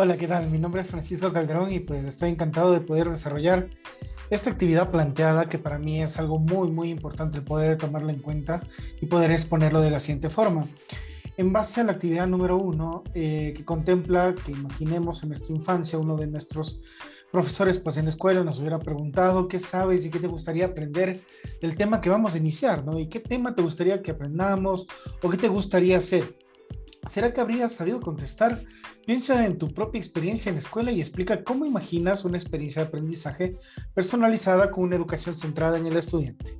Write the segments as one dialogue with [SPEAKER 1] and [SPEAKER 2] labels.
[SPEAKER 1] Hola, ¿qué tal? Mi nombre es Francisco Calderón y pues estoy encantado de poder desarrollar esta actividad planteada que para mí es algo muy, muy importante poder tomarla en cuenta y poder exponerlo de la siguiente forma. En base a la actividad número uno, eh, que contempla que imaginemos en nuestra infancia uno de nuestros profesores pues en la escuela nos hubiera preguntado qué sabes y qué te gustaría aprender del tema que vamos a iniciar, ¿no? Y qué tema te gustaría que aprendamos o qué te gustaría hacer. ¿Será que habrías sabido contestar? Piensa en tu propia experiencia en la escuela y explica cómo imaginas una experiencia de aprendizaje personalizada con una educación centrada en el estudiante.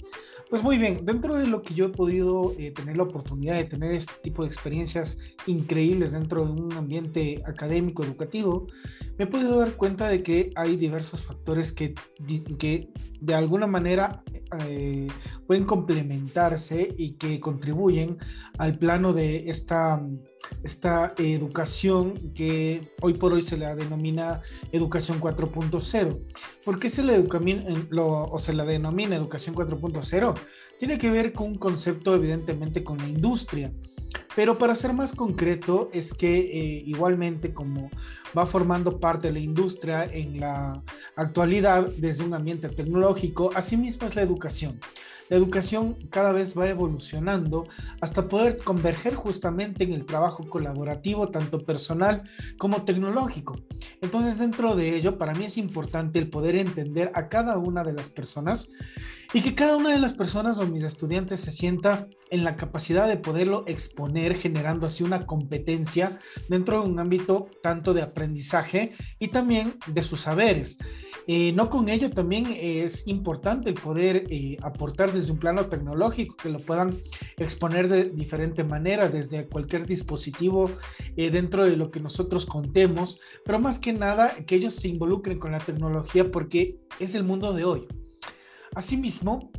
[SPEAKER 1] Pues muy bien, dentro de lo que yo he podido eh, tener la oportunidad de tener este tipo de experiencias increíbles dentro de un ambiente académico, educativo, me he podido dar cuenta de que hay diversos factores que, que de alguna manera eh, pueden complementarse y que contribuyen al plano de esta, esta educación que hoy por hoy se la denomina educación 4.0. ¿Por qué se la, lo, o se la denomina educación 4.0? Tiene que ver con un concepto evidentemente con la industria. Pero para ser más concreto, es que eh, igualmente como va formando parte de la industria en la actualidad desde un ambiente tecnológico, asimismo es la educación la educación cada vez va evolucionando hasta poder converger justamente en el trabajo colaborativo, tanto personal como tecnológico. Entonces, dentro de ello, para mí es importante el poder entender a cada una de las personas y que cada una de las personas o mis estudiantes se sienta en la capacidad de poderlo exponer, generando así una competencia dentro de un ámbito tanto de aprendizaje y también de sus saberes. Eh, no con ello también es importante el poder eh, aportar desde un plano tecnológico, que lo puedan exponer de diferente manera, desde cualquier dispositivo eh, dentro de lo que nosotros contemos, pero más que nada que ellos se involucren con la tecnología porque es el mundo de hoy. Asimismo,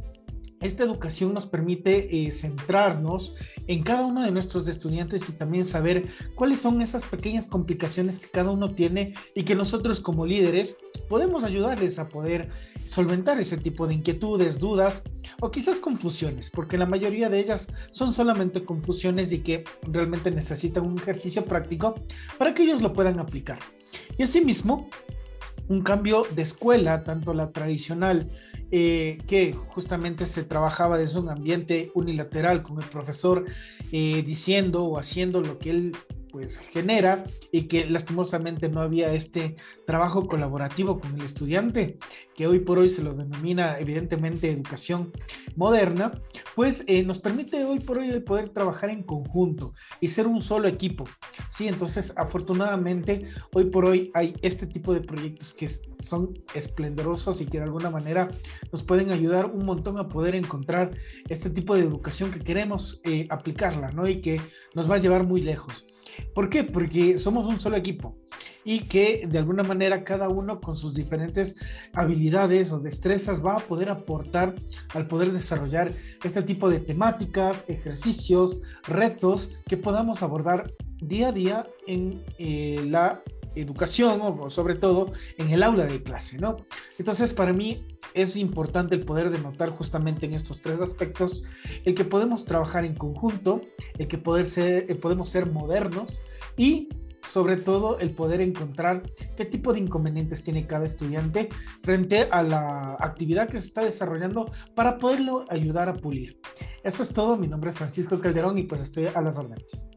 [SPEAKER 1] esta educación nos permite eh, centrarnos en cada uno de nuestros estudiantes y también saber cuáles son esas pequeñas complicaciones que cada uno tiene y que nosotros como líderes podemos ayudarles a poder solventar ese tipo de inquietudes, dudas o quizás confusiones, porque la mayoría de ellas son solamente confusiones y que realmente necesitan un ejercicio práctico para que ellos lo puedan aplicar. Y asimismo, un cambio de escuela, tanto la tradicional, eh, que justamente se trabajaba desde un ambiente unilateral con el profesor eh, diciendo o haciendo lo que él pues genera y que lastimosamente no había este trabajo colaborativo con el estudiante, que hoy por hoy se lo denomina evidentemente educación moderna, pues eh, nos permite hoy por hoy poder trabajar en conjunto y ser un solo equipo. Sí, entonces afortunadamente hoy por hoy hay este tipo de proyectos que son esplendorosos y que de alguna manera nos pueden ayudar un montón a poder encontrar este tipo de educación que queremos eh, aplicarla, ¿no? Y que nos va a llevar muy lejos. ¿Por qué? Porque somos un solo equipo y que de alguna manera cada uno con sus diferentes habilidades o destrezas va a poder aportar al poder desarrollar este tipo de temáticas, ejercicios, retos que podamos abordar día a día en eh, la educación o sobre todo en el aula de clase, ¿no? Entonces, para mí es importante el poder denotar justamente en estos tres aspectos el que podemos trabajar en conjunto, el que poder ser, podemos ser modernos y sobre todo el poder encontrar qué tipo de inconvenientes tiene cada estudiante frente a la actividad que se está desarrollando para poderlo ayudar a pulir. Eso es todo, mi nombre es Francisco Calderón y pues estoy a las órdenes.